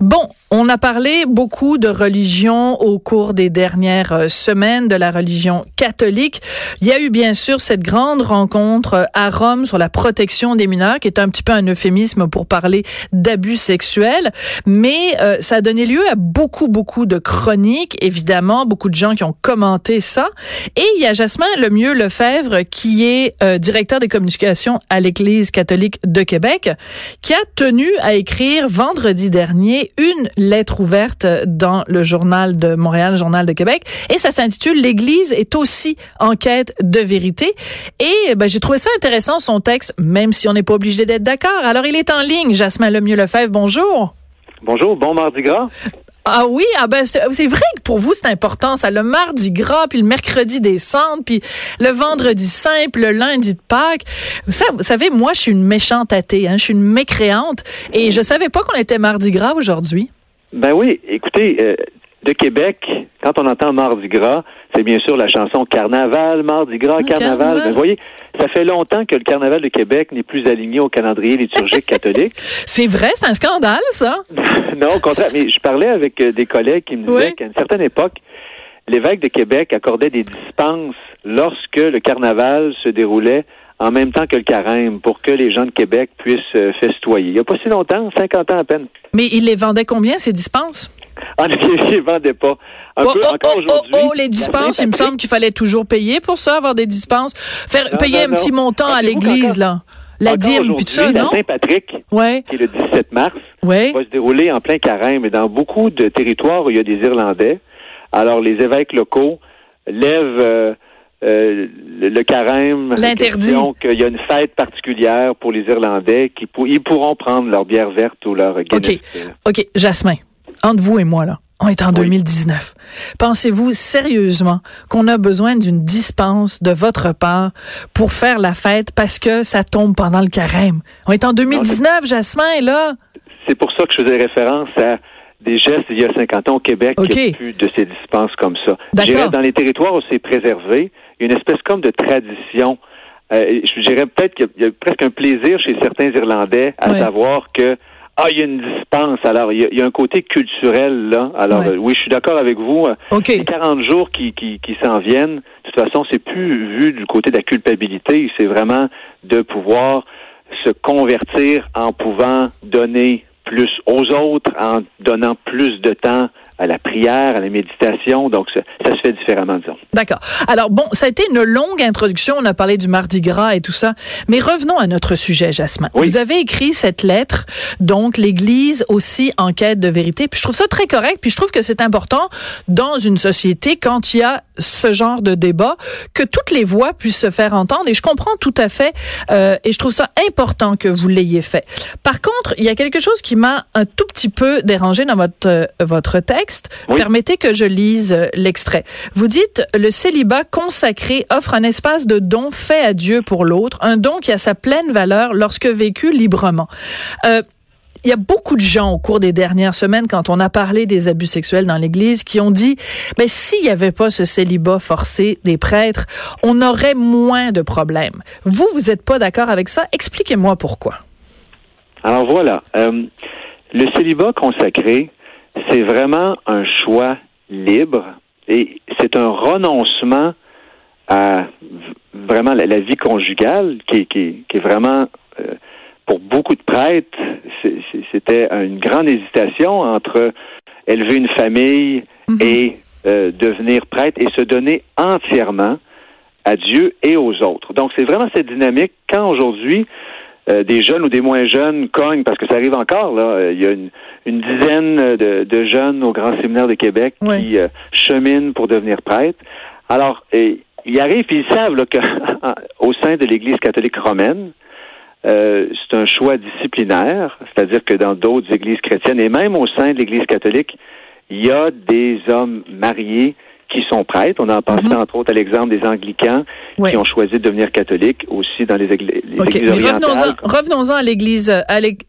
Bon, on a parlé beaucoup de religion au cours des dernières euh, semaines, de la religion catholique. Il y a eu bien sûr cette grande rencontre euh, à Rome sur la protection des mineurs, qui est un petit peu un euphémisme pour parler d'abus sexuels, mais euh, ça a donné lieu à beaucoup, beaucoup de chroniques, évidemment, beaucoup de gens qui ont commenté ça. Et il y a Jasmin Lemieux Lefebvre, qui est directeur des communications à l'Église catholique de Québec, qui a tenu à écrire vendredi dernier une lettre ouverte dans le journal de Montréal, le journal de Québec, et ça s'intitule L'Église est aussi en quête de vérité. Et ben, j'ai trouvé ça intéressant son texte, même si on n'est pas obligé d'être d'accord. Alors il est en ligne, Jasmin Lemieux Lefebvre. Bonjour. Bonjour, bon mardi gras. Ah oui, ah ben c'est vrai que pour vous c'est important ça le mardi gras puis le mercredi des cendres puis le vendredi puis le lundi de Pâques. Ça, vous savez moi je suis une méchante athée hein, je suis une mécréante et je savais pas qu'on était mardi gras aujourd'hui. Ben oui, écoutez euh, de Québec, quand on entend Mardi Gras, c'est bien sûr la chanson Carnaval, Mardi Gras, ah, Carnaval. vous voyez, ça fait longtemps que le Carnaval de Québec n'est plus aligné au calendrier liturgique catholique. C'est vrai, c'est un scandale, ça? non, au contraire. Mais je parlais avec euh, des collègues qui me disaient qu'à une certaine époque, l'évêque de Québec accordait des dispenses lorsque le carnaval se déroulait en même temps que le carême pour que les gens de Québec puissent euh, festoyer. Il n'y a pas si longtemps, 50 ans à peine. Mais il les vendait combien, ces dispenses? Il les vendait pas. Un oh, peu, oh, encore oh, aujourd'hui. Oh, les dispenses, il me semble qu'il fallait toujours payer pour ça, avoir des dispenses. Faire, payer un petit montant à l'église, là. La dîme, puis tout ça, non? Saint-Patrick, ouais. qui est le 17 mars, ouais. va se dérouler en plein carême. Et dans beaucoup de territoires où il y a des Irlandais, alors les évêques locaux lèvent... Euh, euh, le, carême, l'interdit, qu'il y a une fête particulière pour les Irlandais qui ils pourront prendre leur bière verte ou leur Guinness. OK. OK, Jasmin, entre vous et moi là. On est en 2019. Pensez-vous sérieusement qu'on a besoin d'une dispense de votre part pour faire la fête parce que ça tombe pendant le carême? On est en 2019, Jasmin, là? C'est pour ça que je faisais référence à des gestes il y a 50 ans au Québec qui n'y a plus de ces dispenses comme ça. Dans les territoires où c'est préservé, il y a une espèce comme de tradition. Euh, je dirais peut-être qu'il y, a presque un plaisir chez certains Irlandais à savoir que ah, il y a une dispense. Alors, il y a, un côté culturel là. Alors, euh, oui, je suis d'accord avec vous. Okay. Les 40 jours qui, qui, qui s'en viennent, de toute façon, c'est plus vu du côté de la culpabilité. C'est vraiment de pouvoir se convertir en pouvant donner plus aux autres, en donnant plus de temps à la prière, à la méditation. Donc, ça, ça se fait différemment, disons. D'accord. Alors, bon, ça a été une longue introduction. On a parlé du Mardi Gras et tout ça. Mais revenons à notre sujet, Jasmin. Vous avez écrit cette lettre, donc l'Église aussi en quête de vérité. Puis je trouve ça très correct. Puis je trouve que c'est important dans une société, quand il y a ce genre de débat, que toutes les voix puissent se faire entendre. Et je comprends tout à fait. Euh, et je trouve ça important que vous l'ayez fait. Par contre, il y a quelque chose qui m'a un tout petit peu dérangé dans votre, euh, votre texte Permettez que je lise euh, l'extrait. Vous dites, le célibat consacré offre un espace de don fait à Dieu pour l'autre, un don qui a sa pleine valeur lorsque vécu librement. Euh, il y a beaucoup de gens au cours des dernières semaines, quand on a parlé des abus sexuels dans l'Église, qui ont dit, mais ben, s'il n'y avait pas ce célibat forcé des prêtres, on aurait moins de problèmes. Vous, vous n'êtes pas d'accord avec ça? Expliquez-moi pourquoi. Alors voilà, euh, le célibat consacré, c'est vraiment un choix libre et c'est un renoncement à vraiment la, vie conjugale qui, qui, qui est vraiment, euh, pour beaucoup de prêtres, c'était une grande hésitation entre élever une famille mhm. et euh, devenir prêtre et se donner entièrement à Dieu et aux autres. Donc c'est vraiment cette dynamique quand aujourd'hui euh, des jeunes ou des moins jeunes cognent, parce que ça arrive encore, là. Euh, il y a une, dizaine de, jeunes au Grand Séminaire de Québec qui euh, cheminent pour devenir prêtres. Alors, et, ils arrivent ils savent qu'au sein de l'Église catholique romaine, c'est un choix disciplinaire, c'est-à-dire que dans d'autres églises chrétiennes et même au sein de l'Église catholique, il y a des hommes mariés qui sont prêtres. On a pensé mhm. entre autres à l'exemple des anglicans qui ont choisi de devenir catholiques aussi dans les, églises, orientales. Revenons-en à l'église,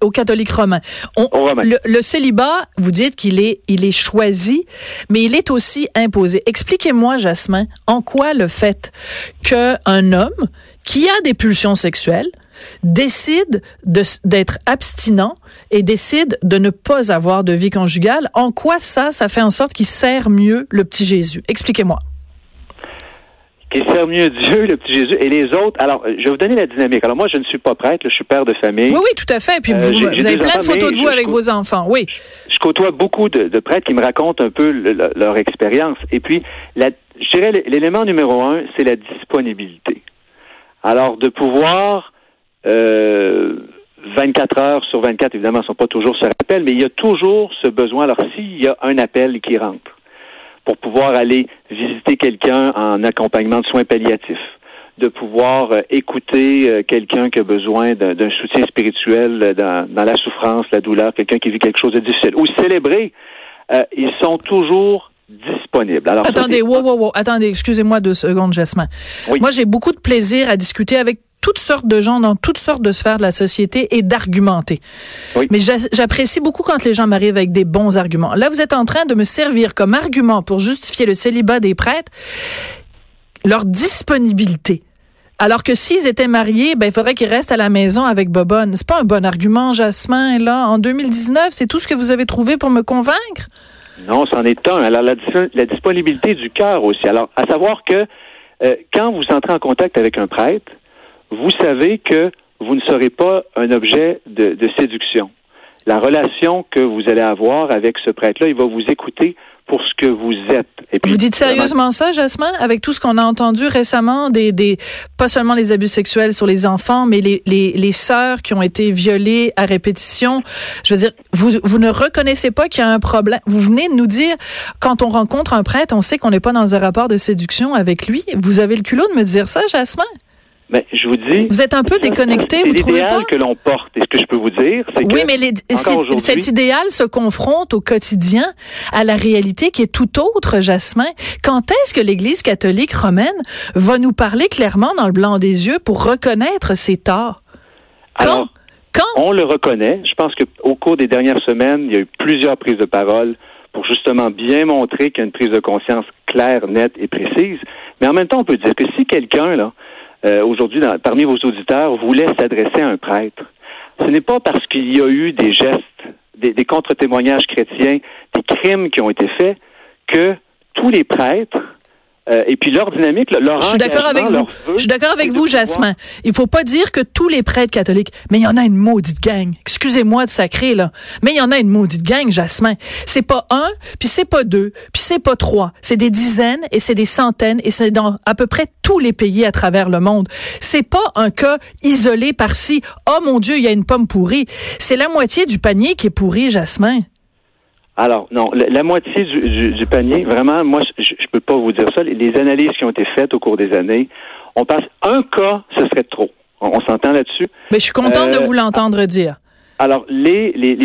au catholique romain. Le, célibat, vous dites qu'il est, il est choisi, mais il est aussi imposé. Expliquez-moi, Jasmin, en quoi le fait qu'un homme qui a des pulsions sexuelles, décide d'être abstinent et décide de ne pas avoir de vie conjugale. En quoi ça, ça fait en sorte qu'il sert mieux le petit Jésus? Expliquez-moi qui sert mieux Dieu, le petit Jésus, et les autres. Alors, je vais vous donner la dynamique. Alors, moi, je ne suis pas prêtre, je suis père de famille. Oui, oui, tout à fait. Puis, euh, vous, avez plein de photos de vous avec vos enfants, oui. Je, côtoie beaucoup de, prêtres qui me racontent un peu leur expérience. Et puis, la, je dirais, l'élément numéro un, c'est la disponibilité. Alors, de pouvoir, euh, 24 heures sur 24, évidemment, ne sont pas toujours sur appel, mais il y a toujours ce besoin. Alors, s'il y a un appel qui rentre, pour pouvoir aller visiter quelqu'un en accompagnement de soins palliatifs, de pouvoir euh, écouter euh, quelqu'un qui a besoin d'un soutien spirituel euh, dans, la souffrance, la douleur, quelqu'un qui vit quelque chose de difficile, ou célébrer, ils sont toujours disponibles. Alors, attendez, wow, wow, wow, attendez, excusez-moi deux secondes, Jasmin. Moi, j'ai beaucoup de plaisir à discuter avec toutes sortes de gens dans toutes sortes de sphères de la société et d'argumenter. Mais j'apprécie beaucoup quand les gens m'arrivent avec des bons arguments. Là, vous êtes en train de me servir comme argument pour justifier le célibat des prêtres, leur disponibilité. Alors que s'ils étaient mariés, ben il faudrait qu'ils restent à la maison avec Bobonne. C'est pas un bon argument, Jasmin. Là, en 2019, c'est tout ce que vous avez trouvé pour me convaincre? Non, c'en est un. Alors la, la disponibilité du cœur aussi. Alors, à savoir que euh, quand vous entrez en contact avec un prêtre, vous savez que vous ne serez pas un objet de, séduction. La relation que vous allez avoir avec ce prêtre-là, il va vous écouter pour ce que vous êtes. Et puis, vous dites sérieusement ça, Jasmin, avec tout ce qu'on a entendu récemment, des, des, pas seulement les abus sexuels sur les enfants, mais les, les, les sœurs qui ont été violées à répétition. Je veux dire, vous, vous ne reconnaissez pas qu'il y a un problème. Vous venez de nous dire, quand on rencontre un prêtre, on sait qu'on n'est pas dans un rapport de séduction avec lui. Vous avez le culot de me dire ça, Jasmin? Mais je vous dis. Vous êtes un peu déconnecté, vous trouvez pas? L'idéal que l'on porte. Et ce que je peux vous dire, c'est que. Oui, mais cet idéal se confronte au quotidien à la réalité qui est tout autre, Jasmin. Quand est-ce que l'Église catholique romaine va nous parler clairement dans le blanc des yeux pour reconnaître ses torts? Quand? Quand? On le reconnaît. Je pense qu'au cours des dernières semaines, il y a eu plusieurs prises de parole pour justement bien montrer qu'il y a une prise de conscience claire, nette et précise. Mais en même temps, on peut dire que si quelqu'un, là, euh, aujourd'hui, parmi vos auditeurs, voulait s'adresser à un prêtre, ce n'est pas parce qu'il y a eu des gestes, des, des contre-témoignages chrétiens, des crimes qui ont été faits, que tous les prêtres euh, et puis leur dynamique, leur Je suis d'accord avec vous. Je suis d'accord avec vous, Jasmin. Il faut pas dire que tous les prêtres catholiques, mais il y en a une maudite gang. Excusez-moi de sacrer là, mais il y en a une maudite gang, Jasmin. C'est pas un, puis c'est pas deux, puis c'est pas trois. C'est des dizaines et c'est des centaines et c'est dans à peu près tous les pays à travers le monde. C'est pas un cas isolé par-ci. Oh mon Dieu, il y a une pomme pourrie. C'est la moitié du panier qui est pourri, Jasmin. Alors, non, la, moitié du, panier, vraiment, moi, je peux pas vous dire ça. Les, analyses qui ont été faites au cours des années, on passe un cas, ce serait trop. On, s'entend là-dessus? Mais je suis contente de euh, vous l'entendre dire. Alors, les, les,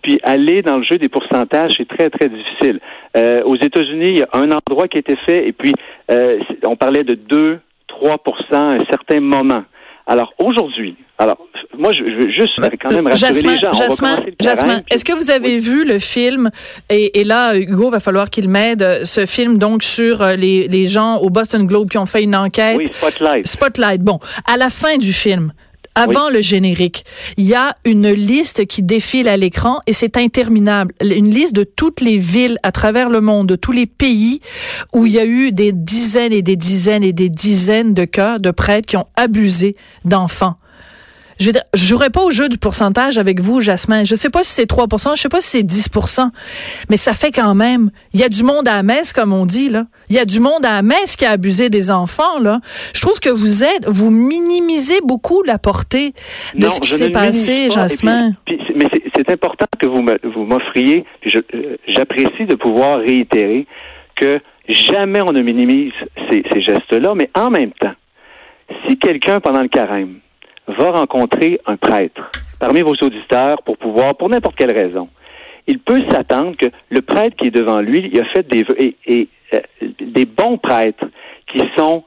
puis aller dans le jeu des pourcentages, c'est très, très difficile. Euh, aux États-Unis, il y a un endroit qui a été fait, et puis euh, on parlait de 2, 3% à un certain moment. Alors, aujourd'hui, alors, moi, je veux juste quand même rassurer Jasmin, les gens. Jasmin, Jasmin est-ce que vous avez vu le film, et, et, là, Hugo, va falloir qu'il m'aide, ce film donc sur euh, les, les gens au Boston Globe qui ont fait une enquête. Oui, Spotlight. Spotlight. Bon, à la fin du film, avant le générique, il y a une liste qui défile à l'écran et c'est interminable. Une liste de toutes les villes à travers le monde, de tous les pays où il y a eu des dizaines et des dizaines et des dizaines de cas de prêtres qui ont abusé d'enfants je ne jouerai pas au jeu du pourcentage avec vous, Jasmin. Je sais pas si c'est 3% je sais pas si c'est 10% mais ça fait quand même. Il y a du monde à la messe, comme on dit, là. Il y a du monde à la messe qui a abusé des enfants, là. Je trouve que vous êtes, vous minimisez beaucoup la portée de ce qui s'est passé, Jasmin. mais c'est important que vous m'offriez, euh, j'apprécie de pouvoir réitérer que jamais on ne minimise ces, ces gestes-là, mais en même temps, si quelqu'un pendant le carême va rencontrer un prêtre parmi vos auditeurs pour pouvoir, pour n'importe quelle raison, il peut s'attendre que le prêtre qui est devant lui, il a fait des et, euh, des bons prêtres qui sont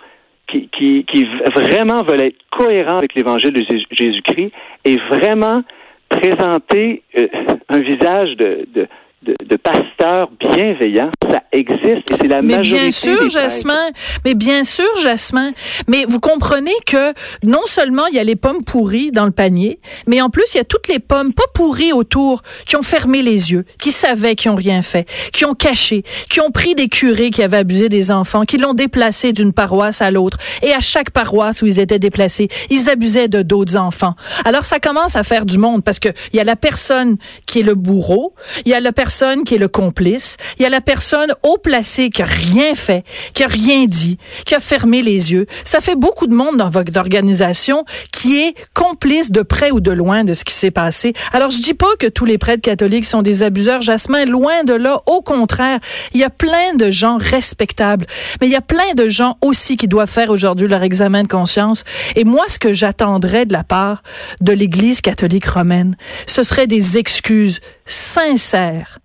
qui, qui, qui, vraiment veulent être cohérents avec l'évangile de Jésus-Christ et vraiment présenter euh, un visage de, de de, pasteurs bienveillants, ça existe et c'est la mais majorité. Bien sûr, Jasmin. Mais bien sûr, Jasmin. Mais vous comprenez que non seulement il y a les pommes pourries dans le panier, mais en plus il y a toutes les pommes pas pourries autour qui ont fermé les yeux, qui savaient qu'ils ont rien fait, qui ont caché, qui ont pris des curés qui avaient abusé des enfants, qui l'ont déplacé d'une paroisse à l'autre. Et à chaque paroisse où ils étaient déplacés, ils abusaient de d'autres enfants. Alors ça commence à faire du monde parce que il y a la personne qui est le bourreau, il y a la personne personne qui est le complice, il y a la personne haut placée qui a rien fait, qui a rien dit, qui a fermé les yeux. Ça fait beaucoup de monde dans votre organisation qui est complice de près ou de loin de ce qui s'est passé. Alors je dis pas que tous les prêtres catholiques sont des abuseurs, Jasmin, loin de là. Au contraire, il y a plein de gens respectables, mais il y a plein de gens aussi qui doivent faire aujourd'hui leur examen de conscience. Et moi, ce que j'attendrais de la part de l'Église catholique romaine, ce serait des excuses sincères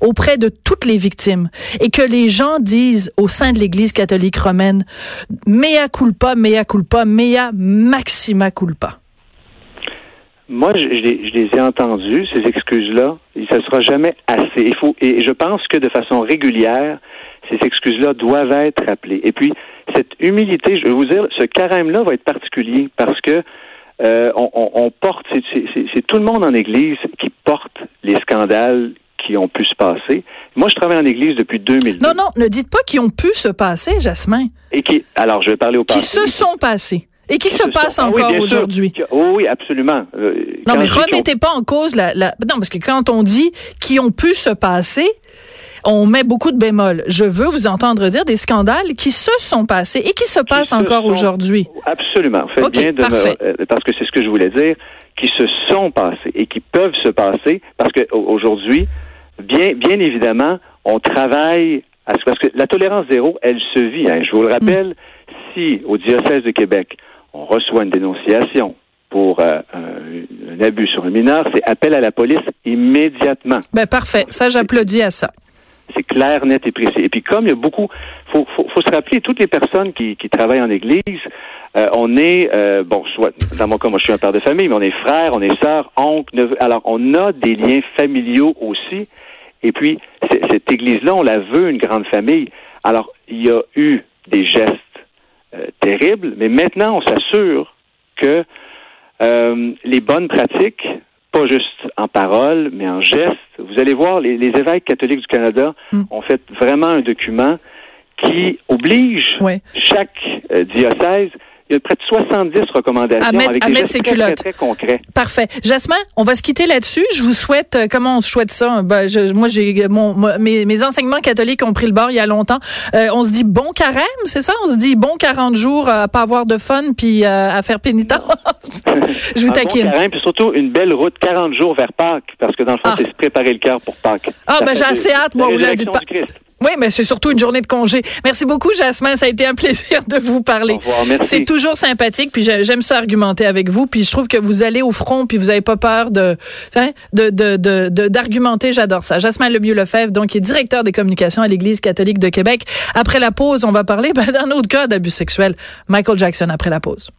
auprès de toutes les victimes et que les gens disent au sein de l'Église catholique romaine mea culpa, mea culpa, mea maxima culpa. Moi, je, les, ai entendus, ces excuses-là. Ça sera jamais assez. Il faut, et je pense que de façon régulière, ces excuses-là doivent être rappelées. Et puis, cette humilité, je vais vous dire, ce carême-là va être particulier parce que euh, on, porte, c'est tout le monde en Église qui porte les scandales qui ont pu se passer. Moi, je travaille en Église depuis 2000. Non, non, ne dites pas qui ont pu se passer, Jasmin. Et qui, alors, je vais parler au passé. Qui se sont passés. Et qui se, passent ah encore aujourd'hui. oui, absolument. Euh, non, mais remettez pas en cause la, la, Non, parce que quand on dit qui ont pu se passer, on met beaucoup de bémols. Je veux vous entendre dire des scandales qui se sont passés et qui se passent encore aujourd'hui. Absolument. Faites bien de euh, parce que c'est ce que je voulais dire, qui se sont passés et qui peuvent se passer parce qu'aujourd'hui, bien, bien évidemment, on travaille à ce parce que la tolérance zéro, elle se vit. Hein. Je vous le rappelle, si au diocèse de Québec, on reçoit une dénonciation pour euh, un, abus sur un mineur, c'est appel à la police immédiatement. Ben parfait, ça j'applaudis à ça. C'est clair, net et précis. Et puis comme il y a beaucoup, faut, faut, faut se rappeler toutes les personnes qui, qui travaillent en Église. Euh, on est euh, bon, soit dans mon cas, moi je suis un père de famille, mais on est frère, on est sœur, oncle, neveu. Alors on a des liens familiaux aussi. Et puis, cette Église-là, on la veut une grande famille. Alors, il y a eu des gestes euh, terribles, mais maintenant, on s'assure que les bonnes pratiques, pas juste en parole, mais en gestes, vous allez voir, les, évêques catholiques du Canada mm. ont fait vraiment un document qui oblige chaque euh, diocèse il y a près de 70 recommandations avec des gestes très, très, concrets. Parfait. Jasmin, on va se quitter là-dessus. Je vous souhaite, euh, comment on souhaite ça? Ben, je, moi, j'ai mon, mes, mes, enseignements catholiques ont pris le bord il y a longtemps. Euh, on se dit bon carême, c'est ça? On se dit bon 40 jours à pas avoir de fun puis euh, à faire pénitence. je vous taquine. Bon carême, puis surtout une belle route 40 jours vers Pâques, parce que dans le fond, ah. c'est se préparer le cœur pour Pâques. Ah, ben j'ai assez hâte, moi, vous l'avez dit. Oui, mais c'est surtout une journée de congé. Merci beaucoup, Jasmin. Ça a été un plaisir de vous parler. C'est toujours sympathique, puis j'aime ça argumenter avec vous. Puis je trouve que vous allez au front, puis vous n'avez pas peur de hein, d'argumenter. J'adore ça. Jasmin Lemieux-Lefebvre, donc, qui est directeur des communications à l'Église catholique de Québec. Après la pause, on va parler ben, d'un autre cas d'abus sexuel. Michael Jackson, après la pause.